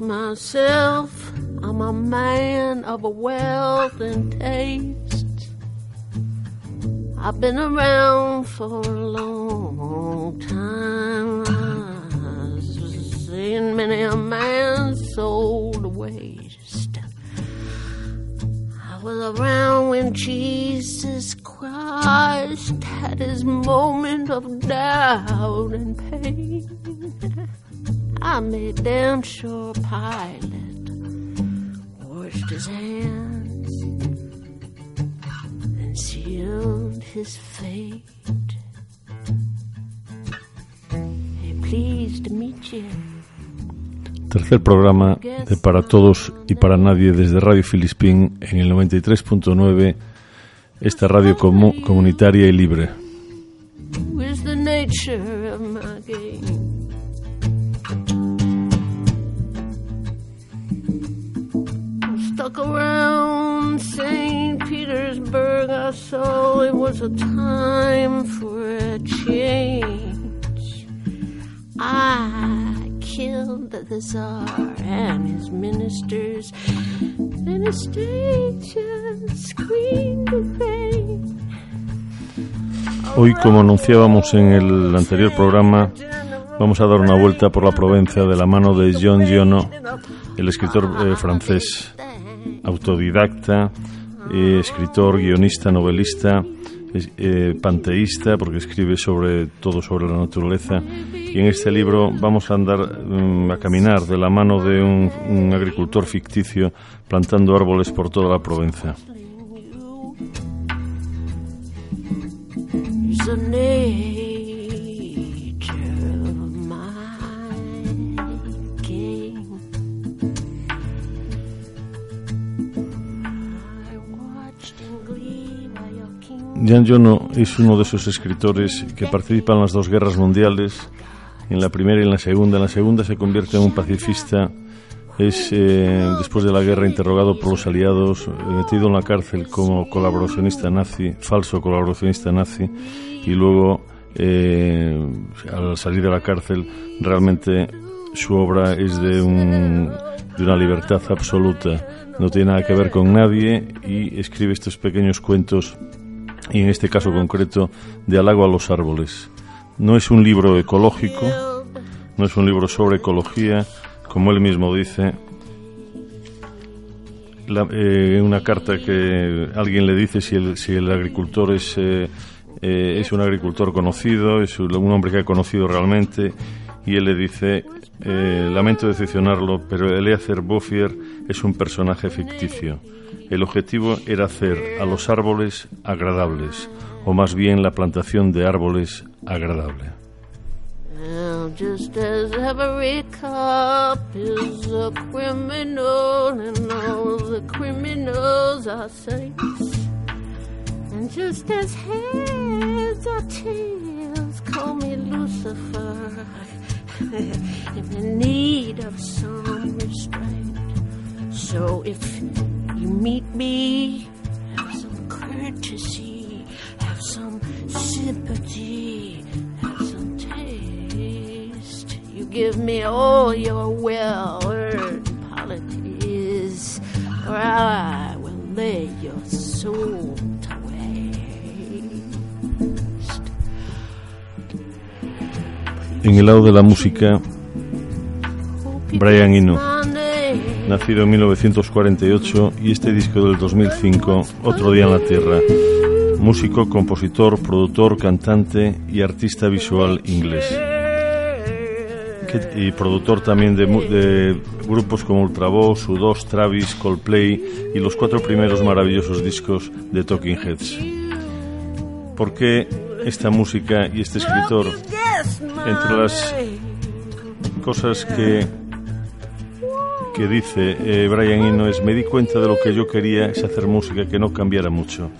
myself. I'm a man of a wealth and taste. I've been around for a long time. I've seen many a man sold to waste. I was around when Jesus Christ had his moment of doubt and pain. I made damn sure Pilate washed his hands and sealed his fate. Hey, pleased to meet you. Tercer programa de Para Todos y para Nadie desde Radio Filispín en el 93.9, esta radio comu- comunitaria y libre. Stuck around St. Petersburg, I saw it was a time for a change. I killed the Tsar and his ministers, and the state just screamed in vain. Hoy, como anunciábamos en el anterior programa, vamos a dar una vuelta por la Provenza de la mano de John Giono, el escritor eh, francés, autodidacta, eh, escritor, guionista, novelista, eh, panteísta, porque escribe sobre todo sobre la naturaleza. Y en este libro vamos a andar mm, a caminar de la mano de un, un agricultor ficticio plantando árboles por toda la Provenza. Jan Jono es uno de esos escritores que participan en las dos guerras mundiales, en la primera y en la segunda. En la segunda se convierte en un pacifista. Es, eh, después de la guerra, interrogado por los aliados, eh, metido en la cárcel como colaboracionista nazi, falso colaboracionista nazi, y luego, eh, al salir de la cárcel, realmente su obra es de, un, de una libertad absoluta. No tiene nada que ver con nadie y escribe estos pequeños cuentos y en este caso concreto de Halago a los árboles. No es un libro ecológico, no es un libro sobre ecología, como él mismo dice. Eh, una carta que alguien le dice si el, si el agricultor es, eh, eh, es un agricultor conocido, es un hombre que ha conocido realmente, y él le dice, lamento decepcionarlo, pero Eleazar Bofier es un personaje ficticio. El objetivo era hacer a los árboles agradables, o más bien la plantación de árboles agradable. Well, just as every cop is a criminal and all the criminals are saints. And just as heads are tails, call me Lucifer. in need of some restraint. So if you meet me, have some courtesy, have some sympathy, have some taste. You give me all your well-earned polities, or I will lay your soul to waste. En el lado de la música, Brian Eno. Nacido en 1948, y este disco del 2005, Otro día en la Tierra. Músico, compositor, productor, cantante y artista visual inglés. Y productor también de grupos como Ultravox, U2, Travis, Coldplay y los cuatro primeros maravillosos discos de Talking Heads. ¿Por qué esta música y este escritor entre las cosas que, que dice eh, Brian Eno me di cuenta de lo que yo quería es hacer música que no cambiara mucho,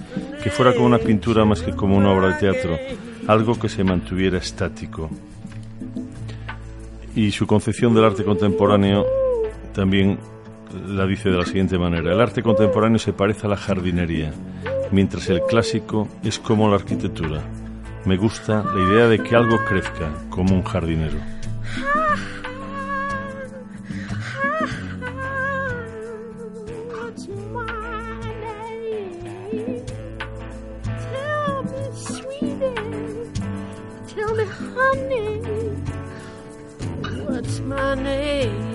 que fuera como una pintura más que como una obra de teatro, algo que se mantuviera estático. Y su concepción del arte contemporáneo también la dice de la siguiente manera. El arte contemporáneo se parece a la jardinería, mientras el clásico es como la arquitectura. Me gusta la idea de que algo crezca como un jardinero. What's my name?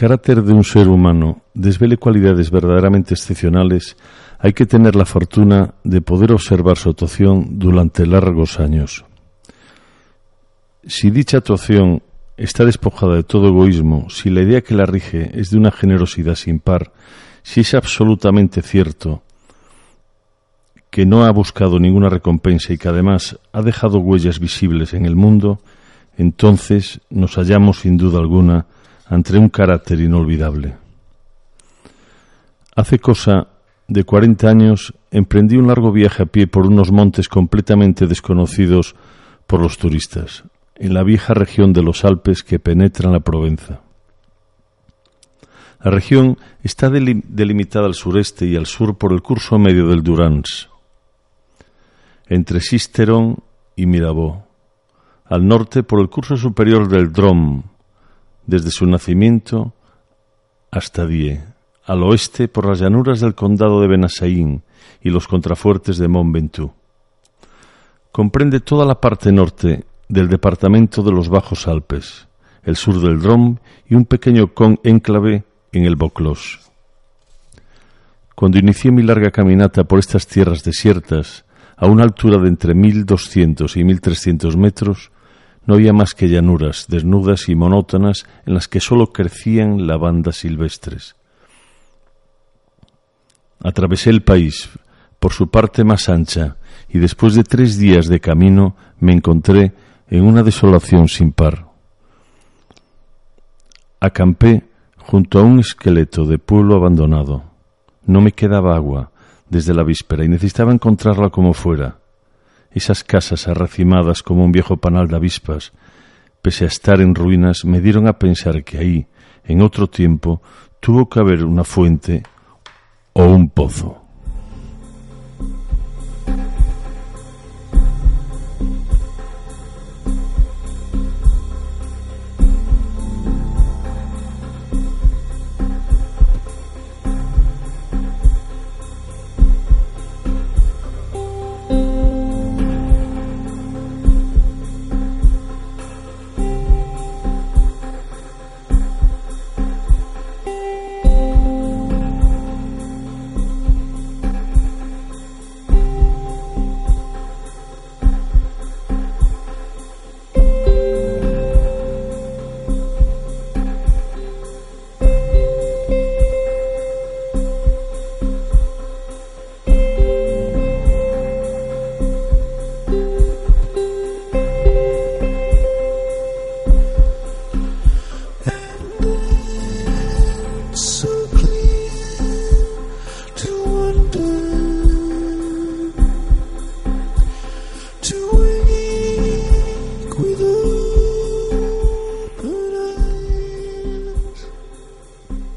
Carácter de un ser humano desvele cualidades verdaderamente excepcionales, hay que tener la fortuna de poder observar su actuación durante largos años. Si dicha actuación está despojada de todo egoísmo, si la idea que la rige es de una generosidad sin par, si es absolutamente cierto que no ha buscado ninguna recompensa y que además ha dejado huellas visibles en el mundo, entonces nos hallamos sin duda alguna ante un carácter inolvidable. Hace cosa de 40 años emprendí un largo viaje a pie por unos montes completamente desconocidos por los turistas, en la vieja región de los Alpes que penetran la Provenza. La región está delim- delimitada al sureste y al sur por el curso medio del Durance, entre Sisteron y Mirabeau, al norte por el curso superior del Drôme, desde su nacimiento hasta Die, al oeste por las llanuras del condado de Benasaín y los contrafuertes de Mont Ventoux. Comprende toda la parte norte del departamento de los Bajos Alpes, el sur del Drôme y un pequeño con enclave en el Vaucluse. Cuando inicié mi larga caminata por estas tierras desiertas, a una altura de entre 1200 y 1300 metros, no había más que llanuras desnudas y monótonas en las que sólo crecían lavandas silvestres. Atravesé el país por su parte más ancha y después de tres días de camino me encontré en una desolación sin par. Acampé junto a un esqueleto de pueblo abandonado. No me quedaba agua desde la víspera y necesitaba encontrarla como fuera. Esas casas arracimadas como un viejo panal de avispas, pese a estar en ruinas, me dieron a pensar que ahí, en otro tiempo, tuvo que haber una fuente o un pozo.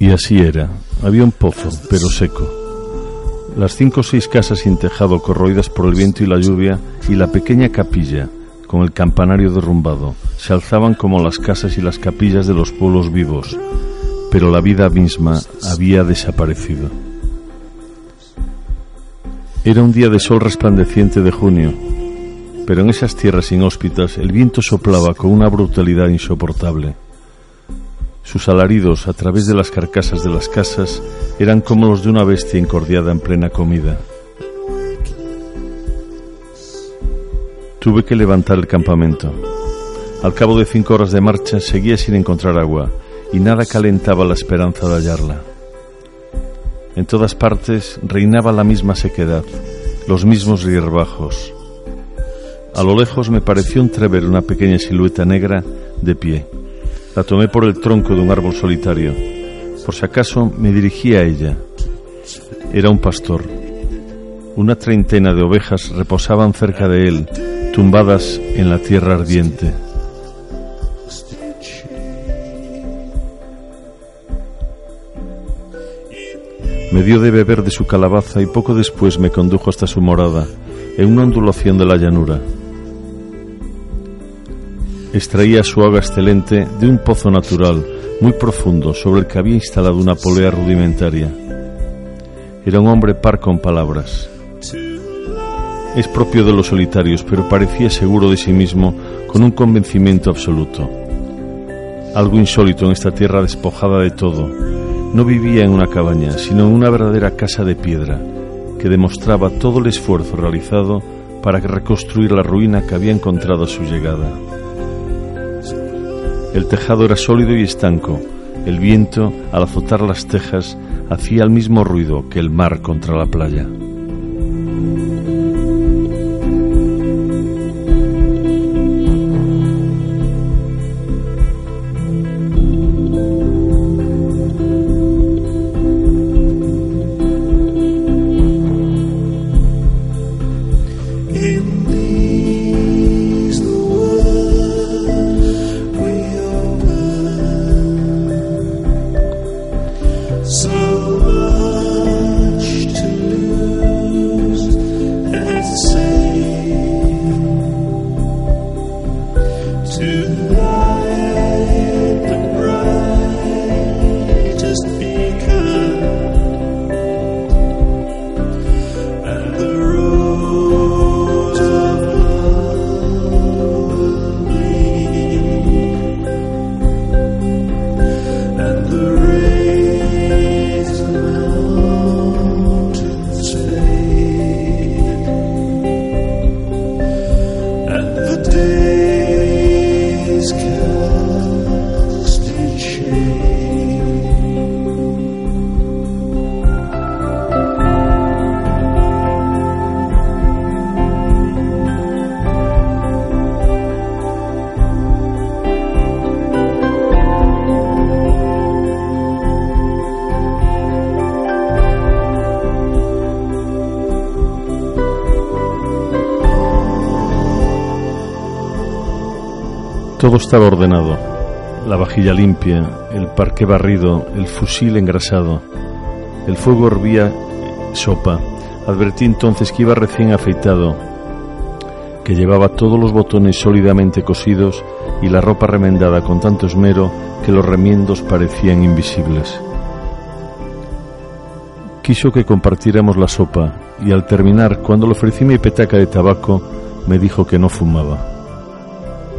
Y así era. Había un pozo, pero seco. Las cinco o seis casas sin tejado corroídas por el viento y la lluvia y la pequeña capilla, con el campanario derrumbado, se alzaban como las casas y las capillas de los pueblos vivos, pero la vida misma había desaparecido. Era un día de sol resplandeciente de junio, pero en esas tierras inhóspitas el viento soplaba con una brutalidad insoportable. Sus alaridos a través de las carcasas de las casas eran como los de una bestia incordiada en plena comida. Tuve que levantar el campamento. Al cabo de cinco horas de marcha seguía sin encontrar agua y nada calentaba la esperanza de hallarla. En todas partes reinaba la misma sequedad, los mismos hierbajos. A lo lejos me pareció entrever una pequeña silueta negra de pie. La tomé por el tronco de un árbol solitario. Por si acaso me dirigí a ella. Era un pastor. Una treintena de ovejas reposaban cerca de él, tumbadas en la tierra ardiente. Me dio de beber de su calabaza y poco después me condujo hasta su morada, en una ondulación de la llanura extraía su agua excelente de un pozo natural muy profundo sobre el que había instalado una polea rudimentaria. Era un hombre par con palabras. Es propio de los solitarios, pero parecía seguro de sí mismo con un convencimiento absoluto. Algo insólito en esta tierra despojada de todo. No vivía en una cabaña, sino en una verdadera casa de piedra, que demostraba todo el esfuerzo realizado para reconstruir la ruina que había encontrado a su llegada. El tejado era sólido y estanco. El viento, al azotar las tejas, hacía el mismo ruido que el mar contra la playa. Estaba ordenado. La vajilla limpia, el parque barrido, el fusil engrasado. El fuego hervía sopa. Advertí entonces que iba recién afeitado, que llevaba todos los botones sólidamente cosidos y la ropa remendada con tanto esmero que los remiendos parecían invisibles. Quiso que compartiéramos la sopa y al terminar, cuando le ofrecí mi petaca de tabaco, me dijo que no fumaba.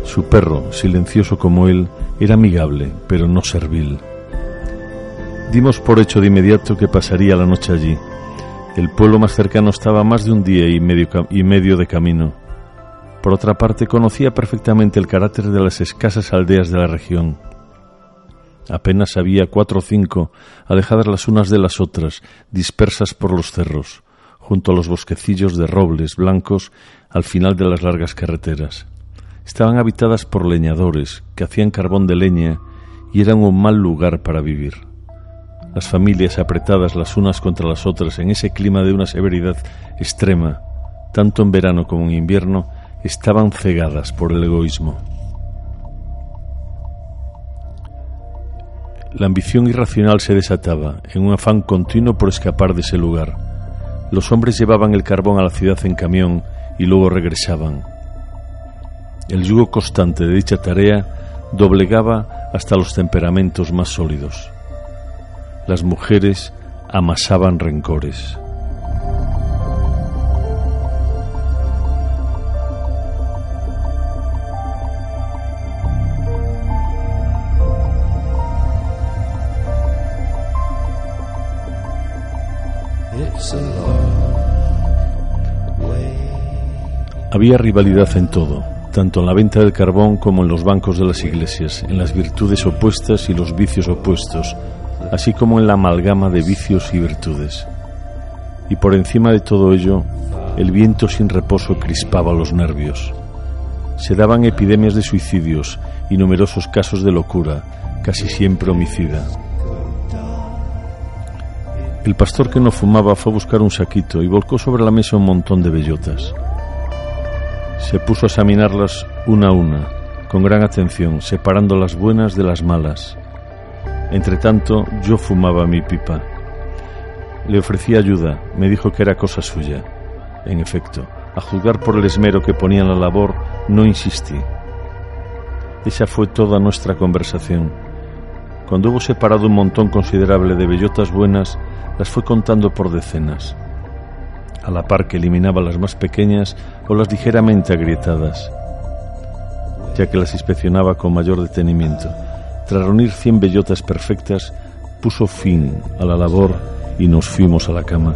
Su perro, silencioso como él, era amigable, pero no servil. Dimos por hecho de inmediato que pasaría la noche allí. El pueblo más cercano estaba más de un día y medio, y medio de camino. Por otra parte, conocía perfectamente el carácter de las escasas aldeas de la región. Apenas había cuatro o cinco, alejadas las unas de las otras, dispersas por los cerros, junto a los bosquecillos de robles blancos al final de las largas carreteras estaban habitadas por leñadores que hacían carbón de leña y eran un mal lugar para vivir. Las familias apretadas las unas contra las otras en ese clima de una severidad extrema, tanto en verano como en invierno, estaban cegadas por el egoísmo. La ambición irracional se desataba en un afán continuo por escapar de ese lugar. Los hombres llevaban el carbón a la ciudad en camión y luego regresaban. El yugo constante de dicha tarea doblegaba hasta los temperamentos más sólidos. Las mujeres amasaban rencores. Había rivalidad en todo, tanto en la venta del carbón como en los bancos de las iglesias, en las virtudes opuestas y los vicios opuestos, así como en la amalgama de vicios y virtudes. Y por encima de todo ello, el viento sin reposo crispaba los nervios. Se daban epidemias de suicidios y numerosos casos de locura, casi siempre homicida. El pastor que no fumaba fue a buscar un saquito y volcó sobre la mesa un montón de bellotas. Se puso a examinarlas una a una, con gran atención, separando las buenas de las malas. Entre tanto, yo fumaba mi pipa. Le ofrecí ayuda, me dijo que era cosa suya. En efecto, a juzgar por el esmero que ponía en la labor, no insistí. Esa fue toda nuestra conversación. Cuando hubo separado un montón considerable de bellotas buenas, las fue contando por decenas, a la par que eliminaba las más pequeñas o las ligeramente agrietadas, ya que las inspeccionaba con mayor detenimiento. Tras reunir cien bellotas perfectas, puso fin a la labor y nos fuimos a la cama.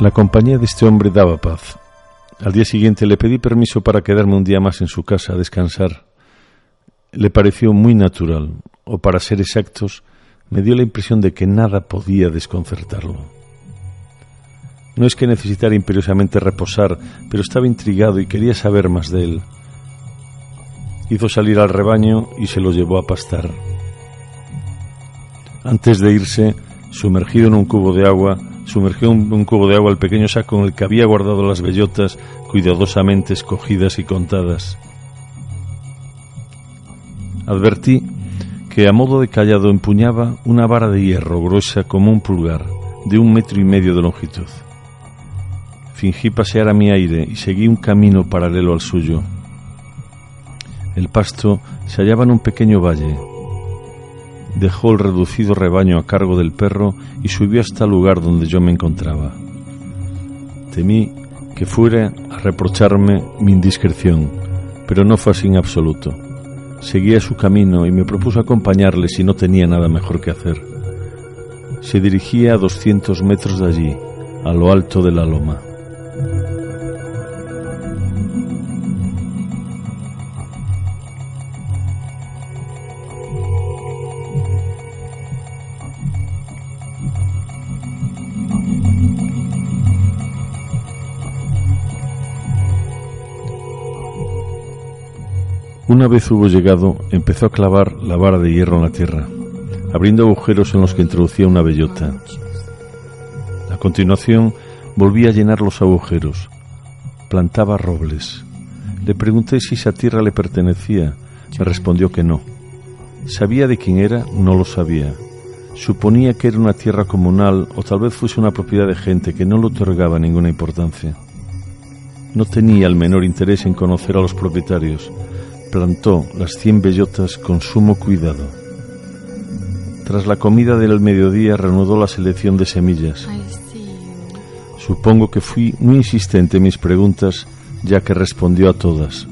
La compañía de este hombre daba paz. Al día siguiente le pedí permiso para quedarme un día más en su casa a descansar. Le pareció muy natural, o para ser exactos, me dio la impresión de que nada podía desconcertarlo. No es que necesitara imperiosamente reposar, pero estaba intrigado y quería saber más de él. Hizo salir al rebaño y se lo llevó a pastar. Antes de irse, sumergido en un cubo de agua, sumergió en un cubo de agua el pequeño saco en el que había guardado las bellotas cuidadosamente escogidas y contadas. Advertí que a modo de callado empuñaba una vara de hierro gruesa como un pulgar, de un metro y medio de longitud. Fingí pasear a mi aire y seguí un camino paralelo al suyo. El pasto se hallaba en un pequeño valle. Dejó el reducido rebaño a cargo del perro y subió hasta el lugar donde yo me encontraba. Temí que fuera a reprocharme mi indiscreción, pero no fue así en absoluto. Seguía su camino y me propuso acompañarle si no tenía nada mejor que hacer. Se dirigía a 200 metros de allí, a lo alto de la loma. Una vez hubo llegado, empezó a clavar la vara de hierro en la tierra, abriendo agujeros en los que introducía una bellota. A continuación, volvía a llenar los agujeros. Plantaba robles. Le pregunté si esa tierra le pertenecía. Me respondió que no. ¿Sabía de quién era? No lo sabía. Suponía que era una tierra comunal o tal vez fuese una propiedad de gente que no le otorgaba ninguna importancia. No tenía el menor interés en conocer a los propietarios. Plantó las cien bellotas con sumo cuidado. Tras la comida del mediodía reanudó la selección de semillas. Supongo que fui muy insistente en mis preguntas, ya que respondió a todas.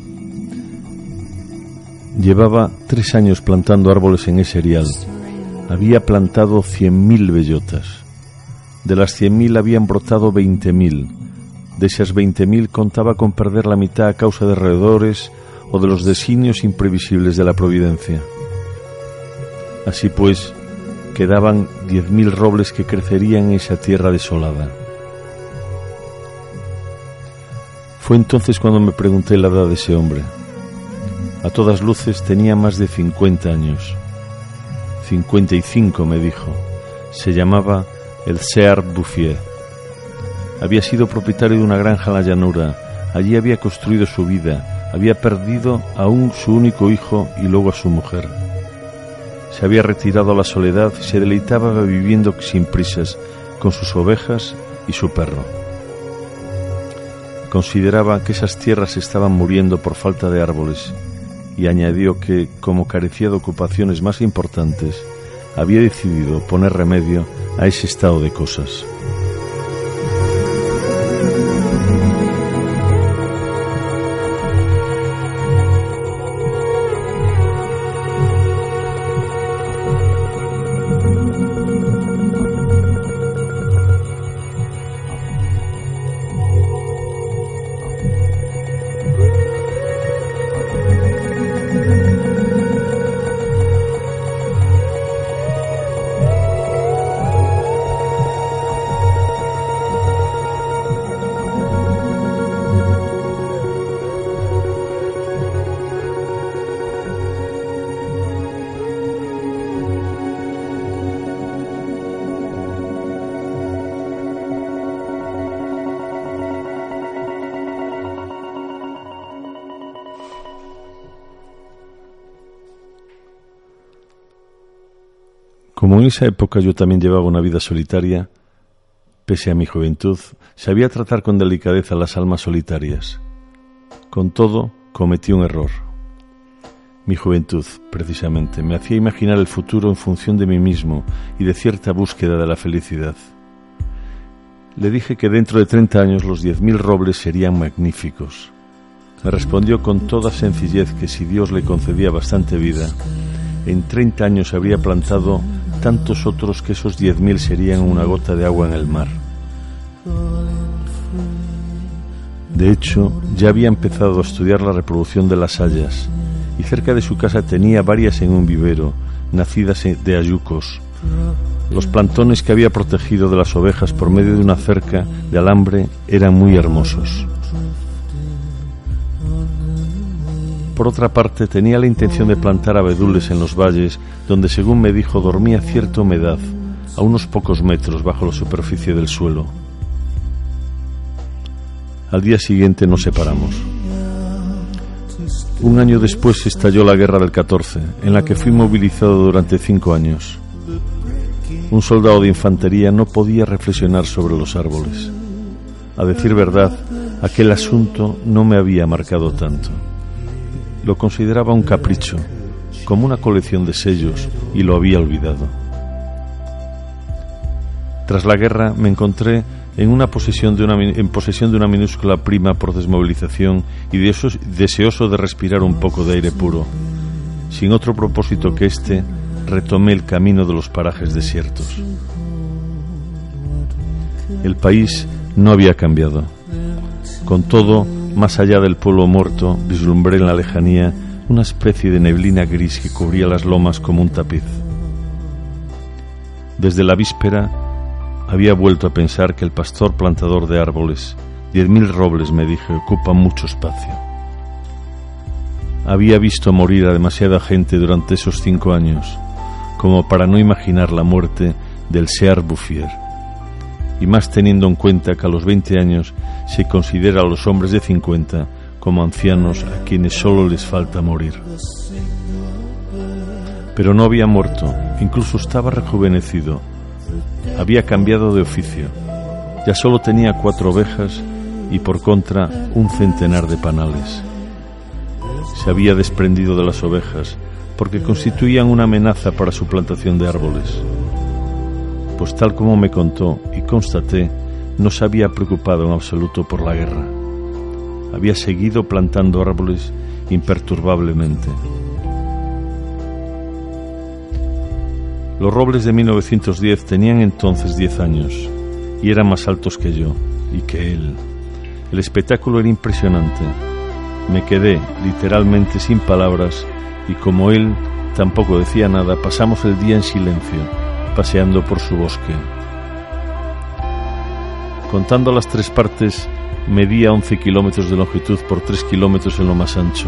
Llevaba tres años plantando árboles en ese erial. Había plantado cien mil bellotas. De las cien mil habían brotado veinte mil. De esas veinte mil contaba con perder la mitad a causa de roedores o de los designios imprevisibles de la providencia. Así pues, quedaban diez mil robles que crecerían en esa tierra desolada. Fue entonces cuando me pregunté la edad de ese hombre. A todas luces tenía más de 50 años. 55 me dijo. Se llamaba el Sear Bouffier. Había sido propietario de una granja en la llanura. Allí había construido su vida. Había perdido aún su único hijo y luego a su mujer. Se había retirado a la soledad y se deleitaba viviendo sin prisas con sus ovejas y su perro. Consideraba que esas tierras estaban muriendo por falta de árboles y añadió que, como carecía de ocupaciones más importantes, había decidido poner remedio a ese estado de cosas. En esa época yo también llevaba una vida solitaria, pese a mi juventud, sabía tratar con delicadeza las almas solitarias. Con todo, cometí un error. Mi juventud, precisamente, me hacía imaginar el futuro en función de mí mismo y de cierta búsqueda de la felicidad. Le dije que dentro de 30 años los 10.000 robles serían magníficos. Me respondió con toda sencillez que si Dios le concedía bastante vida, en 30 años habría plantado tantos otros que esos diez mil serían una gota de agua en el mar. De hecho, ya había empezado a estudiar la reproducción de las hayas y cerca de su casa tenía varias en un vivero, nacidas de ayucos. Los plantones que había protegido de las ovejas por medio de una cerca de alambre eran muy hermosos. Por otra parte, tenía la intención de plantar abedules en los valles, donde, según me dijo, dormía cierta humedad, a unos pocos metros bajo la superficie del suelo. Al día siguiente nos separamos. Un año después estalló la guerra del 14, en la que fui movilizado durante cinco años. Un soldado de infantería no podía reflexionar sobre los árboles. A decir verdad, aquel asunto no me había marcado tanto lo consideraba un capricho, como una colección de sellos, y lo había olvidado. Tras la guerra me encontré en, una posesión de una, en posesión de una minúscula prima por desmovilización y deseoso de respirar un poco de aire puro. Sin otro propósito que este, retomé el camino de los parajes desiertos. El país no había cambiado. Con todo, más allá del pueblo muerto, vislumbré en la lejanía una especie de neblina gris que cubría las lomas como un tapiz. Desde la víspera había vuelto a pensar que el pastor plantador de árboles, diez mil robles, me dije, ocupa mucho espacio. Había visto morir a demasiada gente durante esos cinco años, como para no imaginar la muerte del Sear Bouffier y más teniendo en cuenta que a los 20 años se considera a los hombres de 50 como ancianos a quienes solo les falta morir. Pero no había muerto, incluso estaba rejuvenecido, había cambiado de oficio, ya solo tenía cuatro ovejas y por contra un centenar de panales. Se había desprendido de las ovejas porque constituían una amenaza para su plantación de árboles pues tal como me contó y constaté, no se había preocupado en absoluto por la guerra. Había seguido plantando árboles imperturbablemente. Los robles de 1910 tenían entonces 10 años y eran más altos que yo y que él. El espectáculo era impresionante. Me quedé literalmente sin palabras y como él tampoco decía nada, pasamos el día en silencio paseando por su bosque. Contando las tres partes, medía 11 kilómetros de longitud por 3 kilómetros en lo más ancho.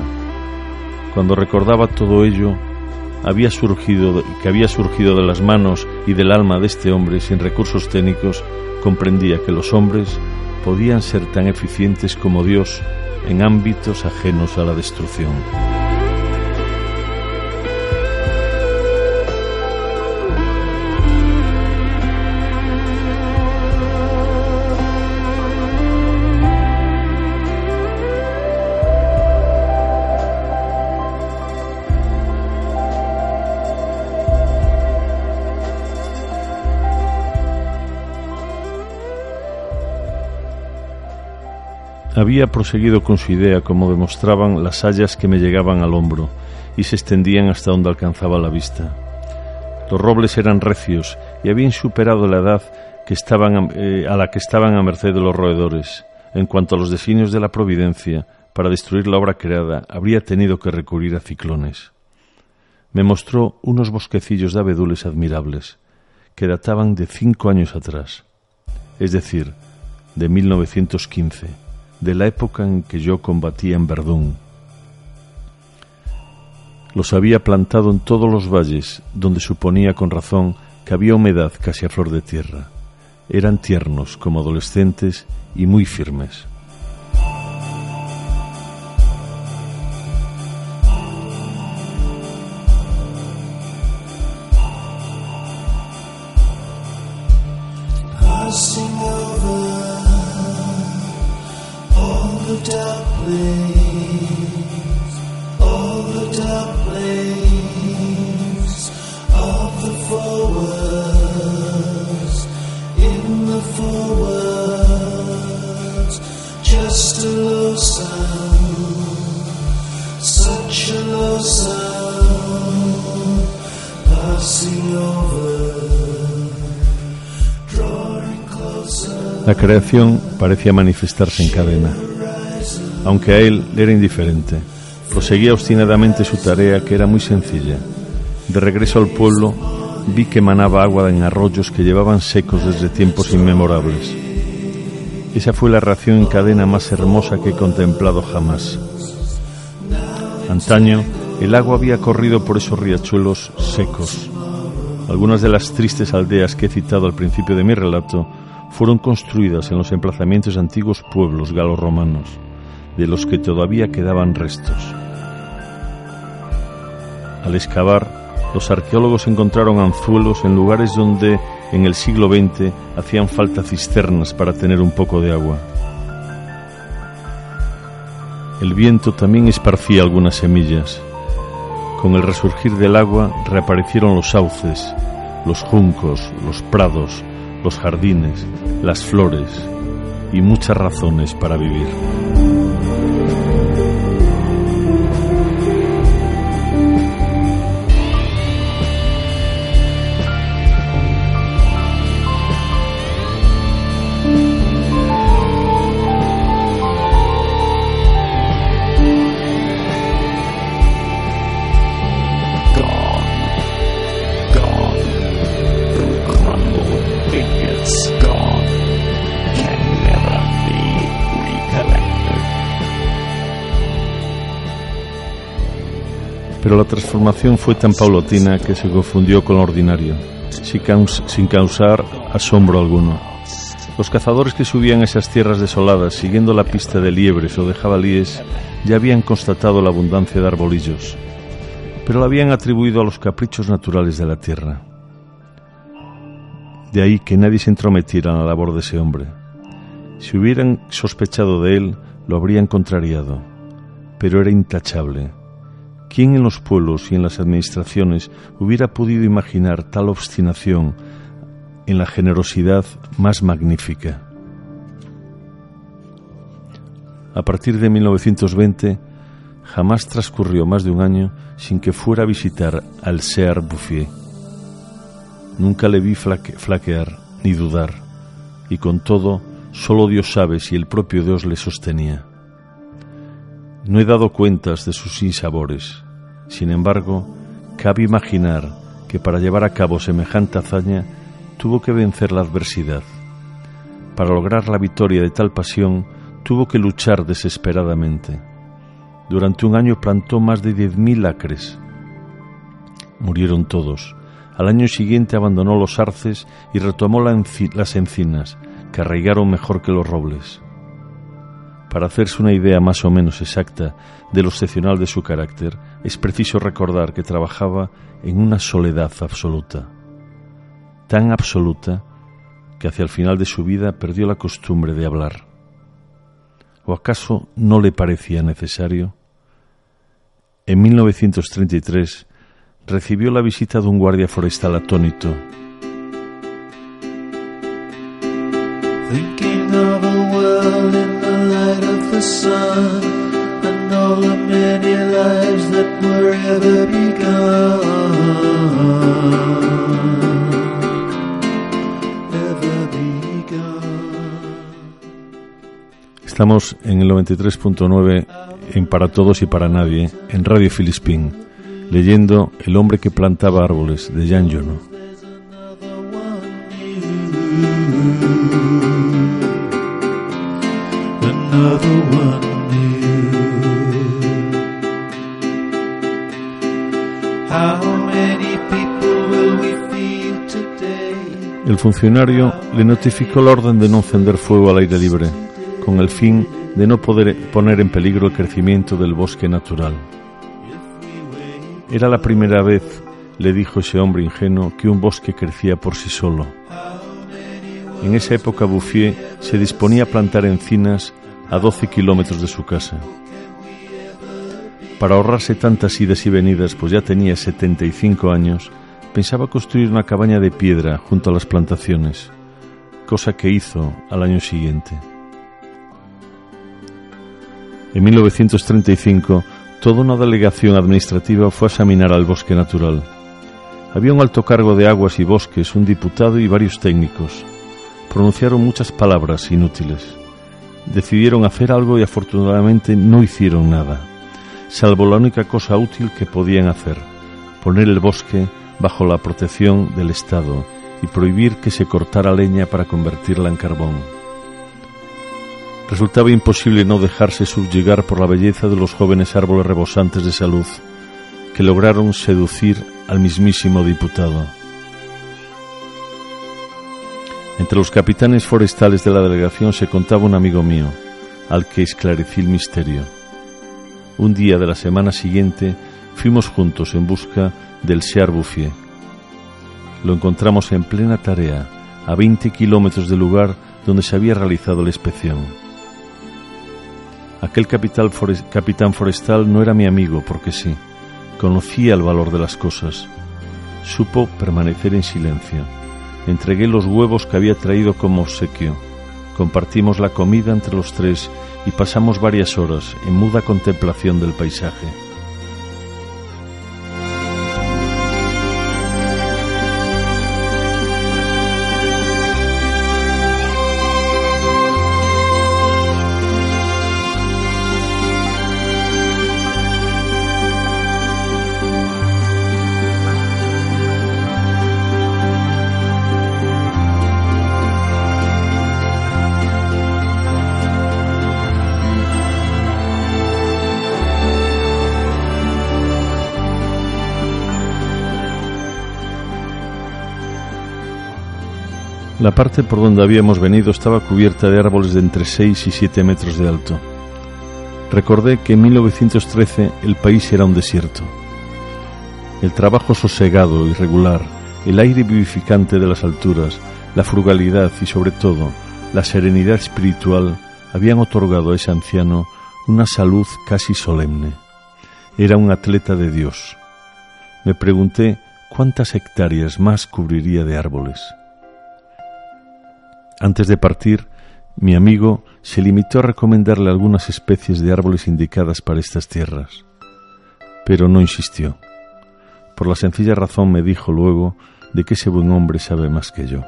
Cuando recordaba todo ello, había surgido, que había surgido de las manos y del alma de este hombre sin recursos técnicos, comprendía que los hombres podían ser tan eficientes como Dios en ámbitos ajenos a la destrucción. Había proseguido con su idea, como demostraban las hayas que me llegaban al hombro y se extendían hasta donde alcanzaba la vista. Los robles eran recios y habían superado la edad que estaban, eh, a la que estaban a merced de los roedores. En cuanto a los designios de la providencia, para destruir la obra creada, habría tenido que recurrir a ciclones. Me mostró unos bosquecillos de abedules admirables, que databan de cinco años atrás, es decir, de 1915 de la época en que yo combatía en Verdún. Los había plantado en todos los valles, donde suponía con razón que había humedad casi a flor de tierra. Eran tiernos como adolescentes y muy firmes. La creación parecía manifestarse en cadena. Aunque a él le era indiferente, proseguía obstinadamente su tarea que era muy sencilla. De regreso al pueblo, vi que manaba agua en arroyos que llevaban secos desde tiempos inmemorables. Esa fue la reacción en cadena más hermosa que he contemplado jamás. Antaño, el agua había corrido por esos riachuelos secos. Algunas de las tristes aldeas que he citado al principio de mi relato fueron construidas en los emplazamientos de antiguos pueblos galorromanos, de los que todavía quedaban restos. Al excavar, los arqueólogos encontraron anzuelos en lugares donde en el siglo XX hacían falta cisternas para tener un poco de agua. El viento también esparcía algunas semillas. Con el resurgir del agua reaparecieron los sauces, los juncos, los prados, los jardines, las flores y muchas razones para vivir. Pero la transformación fue tan paulatina que se confundió con lo ordinario, sin causar asombro alguno. Los cazadores que subían esas tierras desoladas siguiendo la pista de liebres o de jabalíes ya habían constatado la abundancia de arbolillos, pero la habían atribuido a los caprichos naturales de la tierra. De ahí que nadie se entrometiera en la labor de ese hombre. Si hubieran sospechado de él, lo habrían contrariado, pero era intachable ¿Quién en los pueblos y en las administraciones hubiera podido imaginar tal obstinación en la generosidad más magnífica? A partir de 1920, jamás transcurrió más de un año sin que fuera a visitar al Sear Bouffier. Nunca le vi flaquear ni dudar, y con todo, solo Dios sabe si el propio Dios le sostenía. No he dado cuentas de sus sinsabores. Sin embargo, cabe imaginar que para llevar a cabo semejante hazaña tuvo que vencer la adversidad. Para lograr la victoria de tal pasión tuvo que luchar desesperadamente. Durante un año plantó más de 10.000 acres. Murieron todos. Al año siguiente abandonó los arces y retomó las encinas, que arraigaron mejor que los robles. Para hacerse una idea más o menos exacta de lo excepcional de su carácter, es preciso recordar que trabajaba en una soledad absoluta, tan absoluta que hacia el final de su vida perdió la costumbre de hablar. ¿O acaso no le parecía necesario? En 1933 recibió la visita de un guardia forestal atónito. Light of the sun and all the many lives that were ever begun. Ever begun. Estamos en el 93.9 en Para Todos y Para Nadie, en Radio Filispín, leyendo El hombre que plantaba árboles de Jan Jono. El funcionario le notificó la orden de no encender fuego al aire libre, con el fin de no poder poner en peligro el crecimiento del bosque natural. Era la primera vez, le dijo ese hombre ingenuo, que un bosque crecía por sí solo. En esa época Bouffier se disponía a plantar encinas a 12 kilómetros de su casa. Para ahorrarse tantas idas y venidas, pues ya tenía 75 años, pensaba construir una cabaña de piedra junto a las plantaciones, cosa que hizo al año siguiente. En 1935, toda una delegación administrativa fue a examinar al bosque natural. Había un alto cargo de aguas y bosques, un diputado y varios técnicos. Pronunciaron muchas palabras inútiles. Decidieron hacer algo y afortunadamente no hicieron nada, salvo la única cosa útil que podían hacer, poner el bosque bajo la protección del Estado y prohibir que se cortara leña para convertirla en carbón. Resultaba imposible no dejarse subyugar por la belleza de los jóvenes árboles rebosantes de salud que lograron seducir al mismísimo diputado. Entre los capitanes forestales de la delegación se contaba un amigo mío, al que esclarecí el misterio. Un día de la semana siguiente fuimos juntos en busca del Siar Bouffier. Lo encontramos en plena tarea, a 20 kilómetros del lugar donde se había realizado la inspección. Aquel capitán forestal no era mi amigo porque sí, conocía el valor de las cosas. Supo permanecer en silencio. Entregué los huevos que había traído como obsequio. Compartimos la comida entre los tres y pasamos varias horas en muda contemplación del paisaje. La parte por donde habíamos venido estaba cubierta de árboles de entre 6 y 7 metros de alto. Recordé que en 1913 el país era un desierto. El trabajo sosegado y regular, el aire vivificante de las alturas, la frugalidad y sobre todo la serenidad espiritual habían otorgado a ese anciano una salud casi solemne. Era un atleta de Dios. Me pregunté cuántas hectáreas más cubriría de árboles. Antes de partir, mi amigo se limitó a recomendarle algunas especies de árboles indicadas para estas tierras, pero no insistió. Por la sencilla razón me dijo luego de que ese buen hombre sabe más que yo.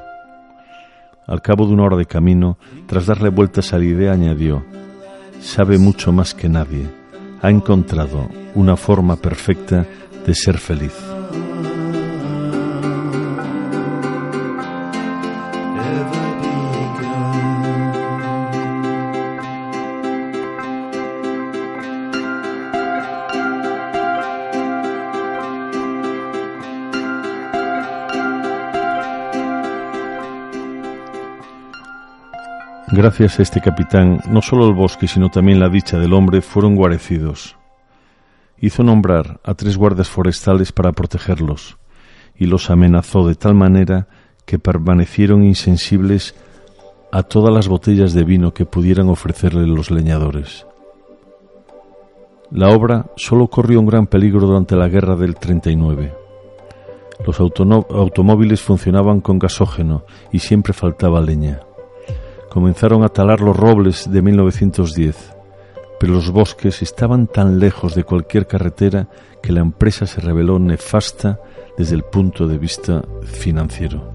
Al cabo de una hora de camino, tras darle vueltas a la idea, añadió, sabe mucho más que nadie, ha encontrado una forma perfecta de ser feliz. Gracias a este capitán, no solo el bosque, sino también la dicha del hombre fueron guarecidos. Hizo nombrar a tres guardias forestales para protegerlos, y los amenazó de tal manera que permanecieron insensibles a todas las botellas de vino que pudieran ofrecerle los leñadores. La obra solo corrió un gran peligro durante la guerra del 39. Los automóviles funcionaban con gasógeno y siempre faltaba leña. Comenzaron a talar los robles de 1910, pero los bosques estaban tan lejos de cualquier carretera que la empresa se reveló nefasta desde el punto de vista financiero.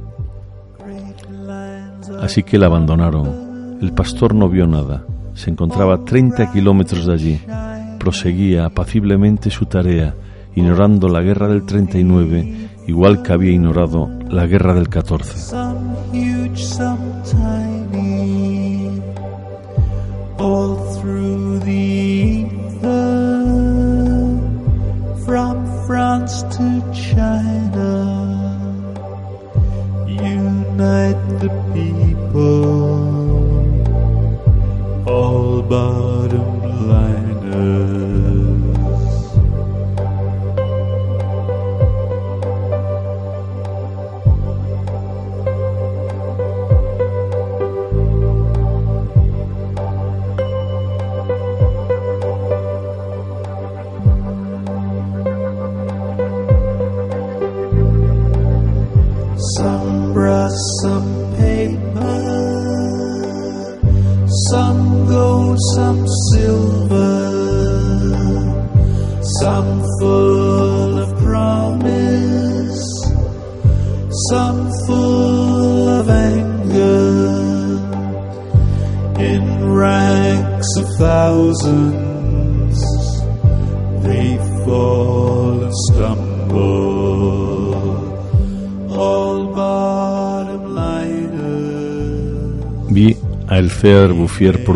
Así que la abandonaron. El pastor no vio nada. Se encontraba a 30 kilómetros de allí. Proseguía apaciblemente su tarea, ignorando la guerra del 39, igual que había ignorado la guerra del 14. All through the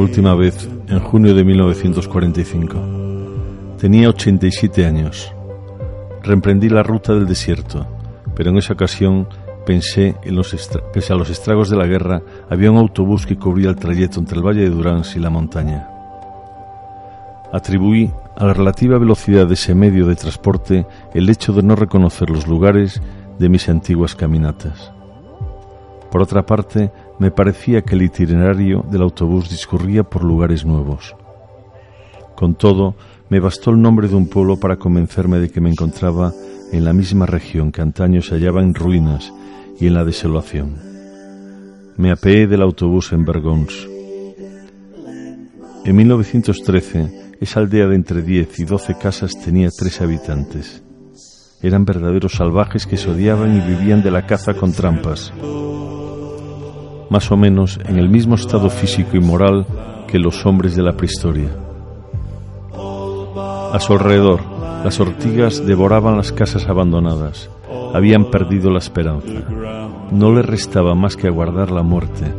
última vez en junio de 1945. Tenía 87 años. Reemprendí la ruta del desierto, pero en esa ocasión pensé en los pese a los estragos de la guerra, había un autobús que cubría el trayecto entre el Valle de Durans y la montaña. Atribuí a la relativa velocidad de ese medio de transporte el hecho de no reconocer los lugares de mis antiguas caminatas. Por otra parte, me parecía que el itinerario del autobús discurría por lugares nuevos. Con todo, me bastó el nombre de un pueblo para convencerme de que me encontraba en la misma región que antaño se hallaba en ruinas y en la desolación. Me apeé del autobús en Bergons. En 1913, esa aldea de entre 10 y 12 casas tenía tres habitantes. Eran verdaderos salvajes que se odiaban y vivían de la caza con trampas más o menos en el mismo estado físico y moral que los hombres de la prehistoria. A su alrededor, las ortigas devoraban las casas abandonadas, habían perdido la esperanza. No les restaba más que aguardar la muerte,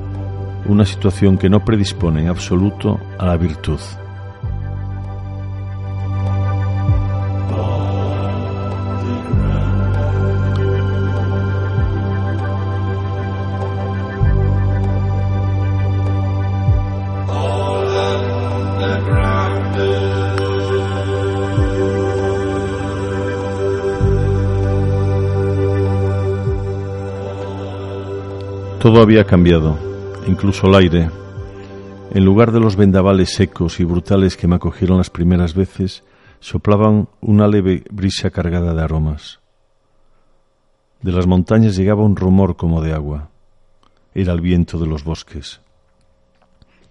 una situación que no predispone en absoluto a la virtud. Todo había cambiado, incluso el aire. En lugar de los vendavales secos y brutales que me acogieron las primeras veces, soplaban una leve brisa cargada de aromas. De las montañas llegaba un rumor como de agua. Era el viento de los bosques.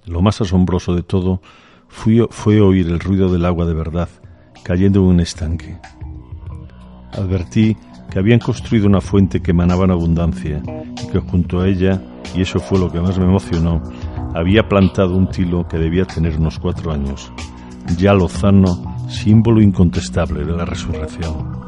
Lo más asombroso de todo fue, oír el ruido del agua de verdad cayendo en un estanque. Advertí que habían construido una fuente que emanaba en abundancia y que junto a ella, y eso fue lo que más me emocionó, había plantado un tilo que debía tener unos cuatro años, ya lozano, símbolo incontestable de la resurrección.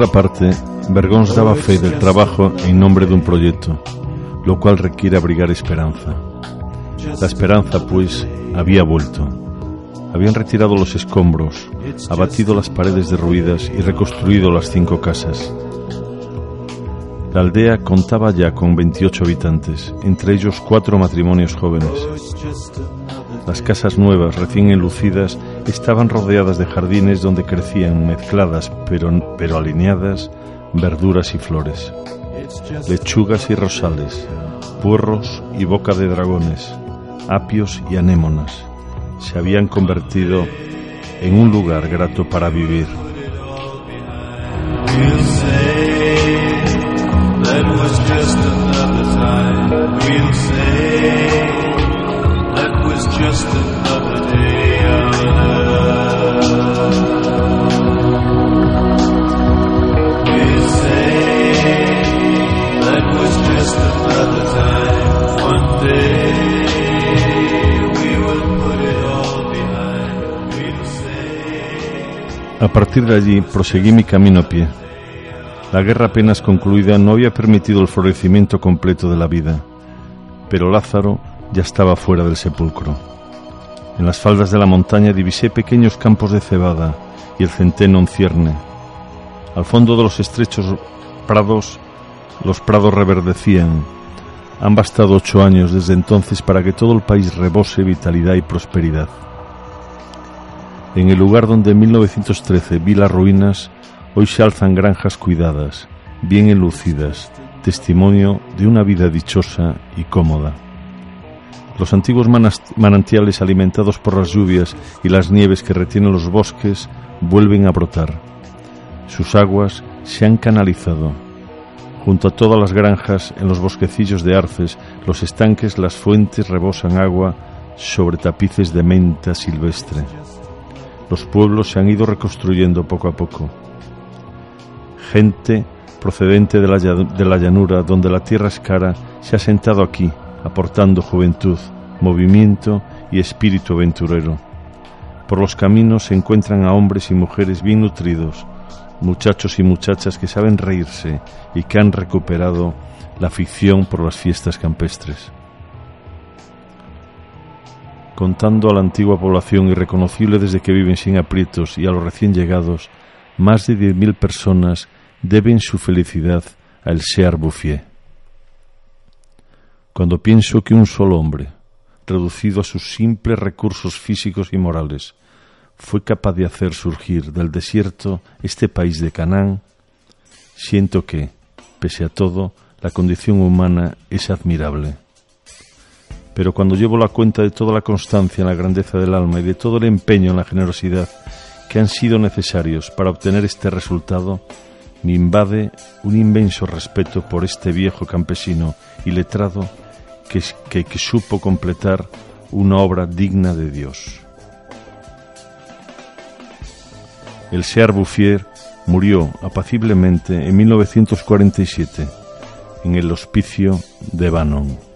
Otra parte, Bergons daba fe del trabajo en nombre de un proyecto, lo cual requiere abrigar esperanza. La esperanza, pues, había vuelto. Habían retirado los escombros, abatido las paredes derruidas y reconstruido las cinco casas. La aldea contaba ya con 28 habitantes, entre ellos cuatro matrimonios jóvenes. Las casas nuevas, recién enlucidas, estaban rodeadas de jardines donde crecían mezcladas pero, pero alineadas verduras y flores, lechugas y rosales, puerros y boca de dragones, apios y anémonas. Se habían convertido en un lugar grato para vivir. A partir de allí proseguí mi camino a pie. La guerra apenas concluida no había permitido el florecimiento completo de la vida, pero Lázaro ya estaba fuera del sepulcro. En las faldas de la montaña divisé pequeños campos de cebada y el centeno en cierne. Al fondo de los estrechos prados, los prados reverdecían. Han bastado ocho años desde entonces para que todo el país rebose vitalidad y prosperidad. En el lugar donde en 1913 vi las ruinas, hoy se alzan granjas cuidadas, bien enlucidas, testimonio de una vida dichosa y cómoda. Los antiguos manantiales alimentados por las lluvias y las nieves que retienen los bosques vuelven a brotar. Sus aguas se han canalizado. Junto a todas las granjas, en los bosquecillos de arces, los estanques, las fuentes rebosan agua sobre tapices de menta silvestre. Los pueblos se han ido reconstruyendo poco a poco. Gente procedente de la, de la llanura, donde la tierra es cara, se ha sentado aquí, aportando juventud, movimiento y espíritu aventurero. Por los caminos se encuentran a hombres y mujeres bien nutridos, muchachos y muchachas que saben reírse y que han recuperado la afición por las fiestas campestres. Contando a la antigua población irreconocible desde que viven sin aprietos y a los recién llegados, más de 10.000 personas deben su felicidad al Sear Bouffier. Cuando pienso que un solo hombre, reducido a sus simples recursos físicos y morales, fue capaz de hacer surgir del desierto este país de Canaán, siento que, pese a todo, la condición humana es admirable. Pero cuando llevo la cuenta de toda la constancia en la grandeza del alma y de todo el empeño en la generosidad que han sido necesarios para obtener este resultado, me invade un inmenso respeto por este viejo campesino y letrado que, supo completar una obra digna de Dios. El Sear Bouffier murió apaciblemente en 1947 en el hospicio de Bannon.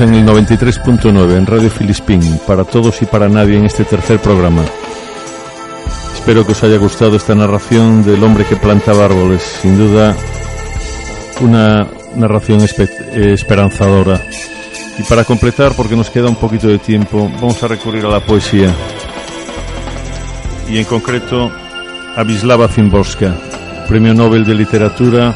En el 93.9 en Radio Filispín, para todos y para nadie en este tercer programa. Espero que os haya gustado esta narración del hombre que plantaba árboles. Sin duda, una narración esperanzadora. Y para completar, porque nos queda un poquito de tiempo, vamos a recurrir a la poesía. Y en concreto a Wisława Zimborska, Premio Nobel de Literatura.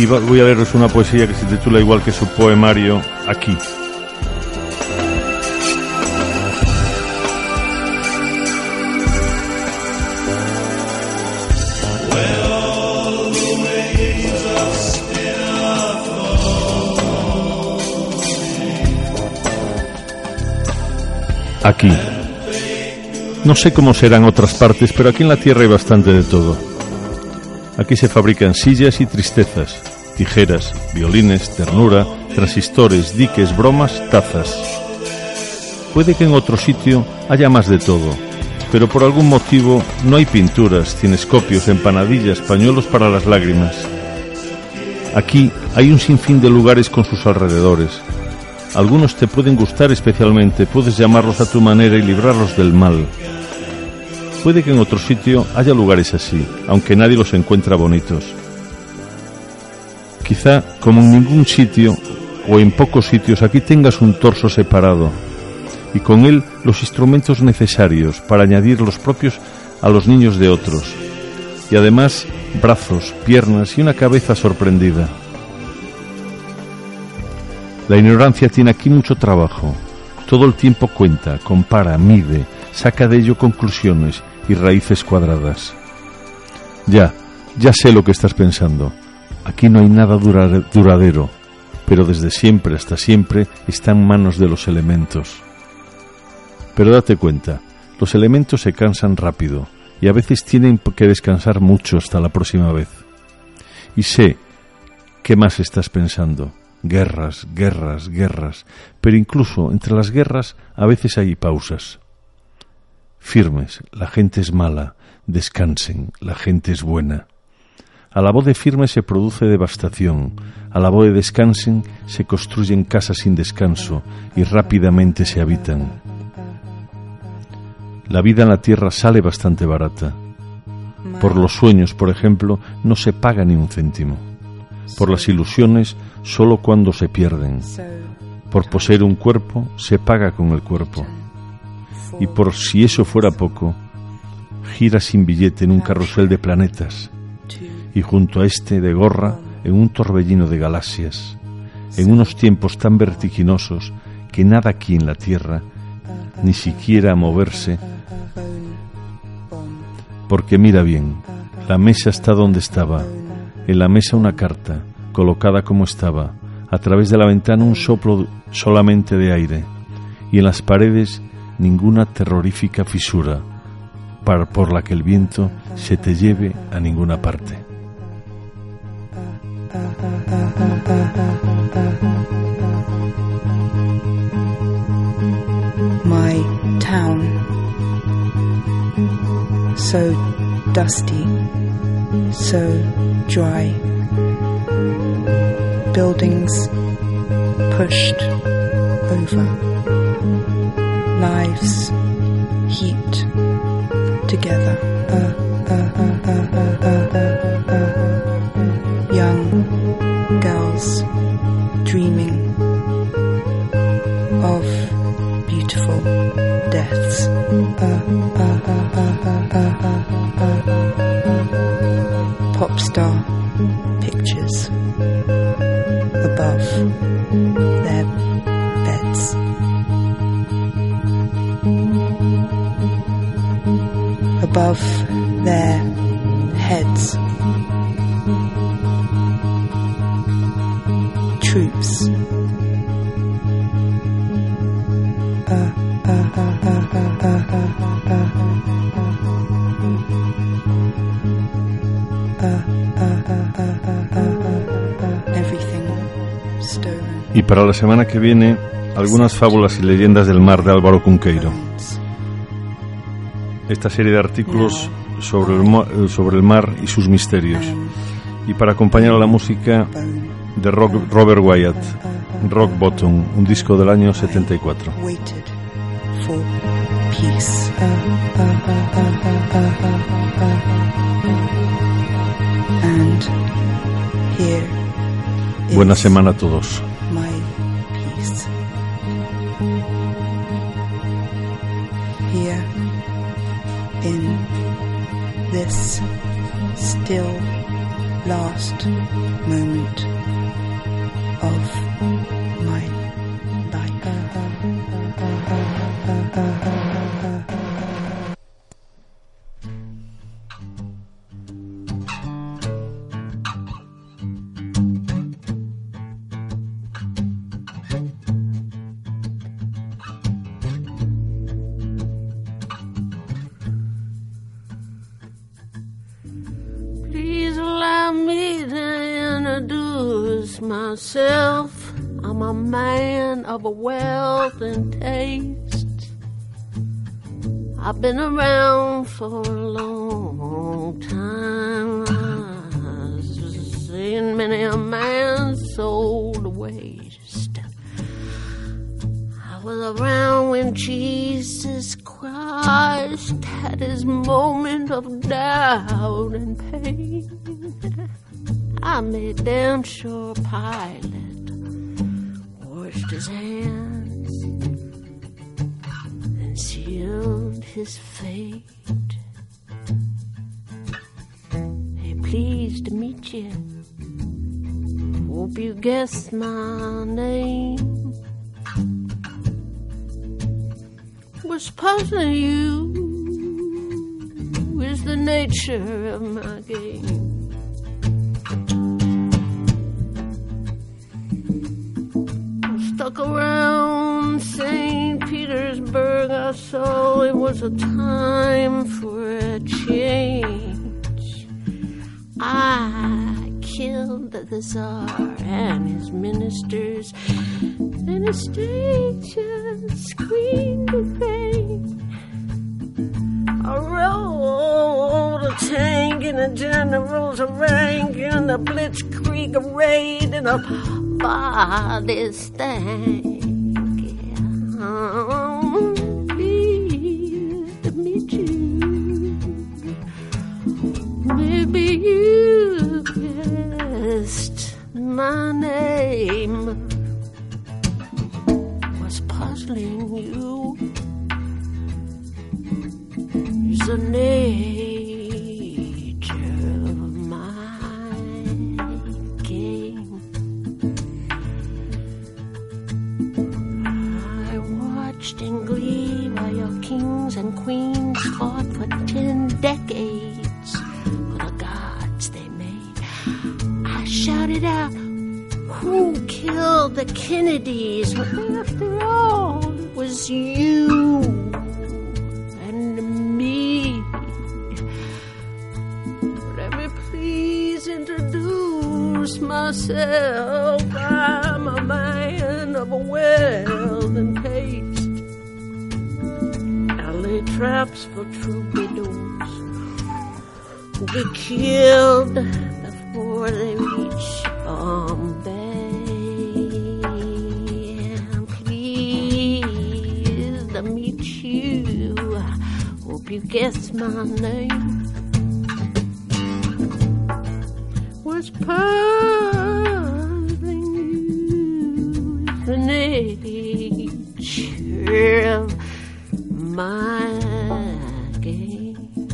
Y voy a leeros una poesía que se titula igual que su poemario, Aquí. aquí. No sé cómo serán otras partes, pero aquí en la Tierra hay bastante de todo. Aquí se fabrican sillas y tristezas, tijeras, violines, ternura, transistores, diques, bromas, tazas. Puede que en otro sitio haya más de todo, pero por algún motivo no hay pinturas, cinescopios, empanadillas, pañuelos para las lágrimas. Aquí hay un sinfín de lugares con sus alrededores, algunos te pueden gustar especialmente, puedes llamarlos a tu manera y librarlos del mal. Puede que en otro sitio haya lugares así, aunque nadie los encuentra bonitos. Quizá, como en ningún sitio, o en pocos sitios, aquí tengas un torso separado, y con él los instrumentos necesarios para añadir los propios a los niños de otros, y además brazos, piernas y una cabeza sorprendida. La ignorancia tiene aquí mucho trabajo. Todo el tiempo cuenta, compara, mide, saca de ello conclusiones y raíces cuadradas. Ya, ya sé lo que estás pensando. Aquí no hay nada duradero, pero desde siempre hasta siempre está en manos de los elementos. Pero date cuenta, los elementos se cansan rápido y a veces tienen que descansar mucho hasta la próxima vez. Y sé qué más estás pensando guerras, guerras, guerras, pero incluso entre las guerras a veces hay pausas. Firmes, la gente es mala, descansen, la gente es buena. A la voz de firme se produce devastación, a la voz de descansen se construyen casas sin descanso y rápidamente se habitan. La vida en la tierra sale bastante barata. Por los sueños, por ejemplo, no se paga ni un céntimo. Por las ilusiones solo cuando se pierden. Por poseer un cuerpo se paga con el cuerpo. Y por si eso fuera poco, gira sin billete en un carrusel de planetas y junto a este de gorra en un torbellino de galaxias, en unos tiempos tan vertiginosos que nada aquí en la Tierra, ni siquiera moverse, porque mira bien, la mesa está donde estaba, en la mesa una carta, colocada como estaba, a través de la ventana un soplo solamente de aire, y en las paredes ninguna terrorífica fisura para, por la que el viento se te lleve a ninguna parte. My town, so dusty, so dry. buildings pushed over, lives heaped together. Young girls dreaming of beautiful deaths. Pop star pictures above their Above their heads. Troops. Y para la semana que viene, algunas fábulas y leyendas del mar de Álvaro Cunqueiro. Esta serie de artículos sobre el, sobre el mar y sus misterios. Y para acompañar a la música, de rock, Robert Wyatt, Rock Bottom, un disco del año 74. waited for peace. And here Buena semana a todos. This still last moment of wealth and taste. I've been around for a long time. I've seen many a man sold waste. I was around when Jesus Christ had his moment of doubt and pain. I made damn sure Pilate washed his hands and sealed his fate. Hey, pleased to meet you. Hope you guessed my name. What's puzzling you is the nature of my game. Stuck around St. Petersburg. I saw it was a time for a change. I killed the Tsar and his ministers, and the state just screamed of pain. I rode a tank in a general's rank in a blitzkrieg raid in a body stank. I'm pleased to meet you. Maybe you guessed my name. was puzzling you is the nature Kennedys? Well, after all, it was you and me. Let me please introduce myself. I'm a man of wealth and taste. I lay traps for troubadours who get killed before they reach Bombay. You guessed my name. What's puzzling you the nature of my game.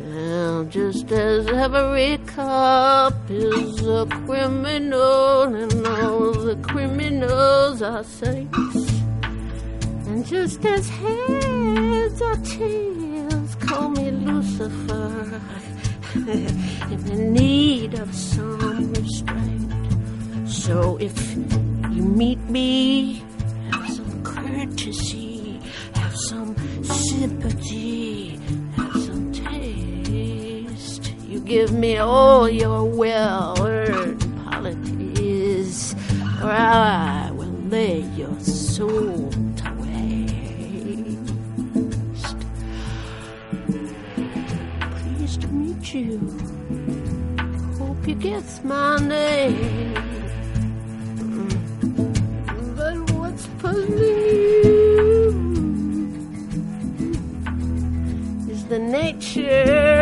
Now, just as every cop is a criminal, and all the criminals are saints, just as heads or tails call me Lucifer, if in need of some restraint. So if you meet me, have some courtesy, have some sympathy, have some taste. You give me all your well-earned polities, or I gets my name. Mm. But what's puzzling you is the nature.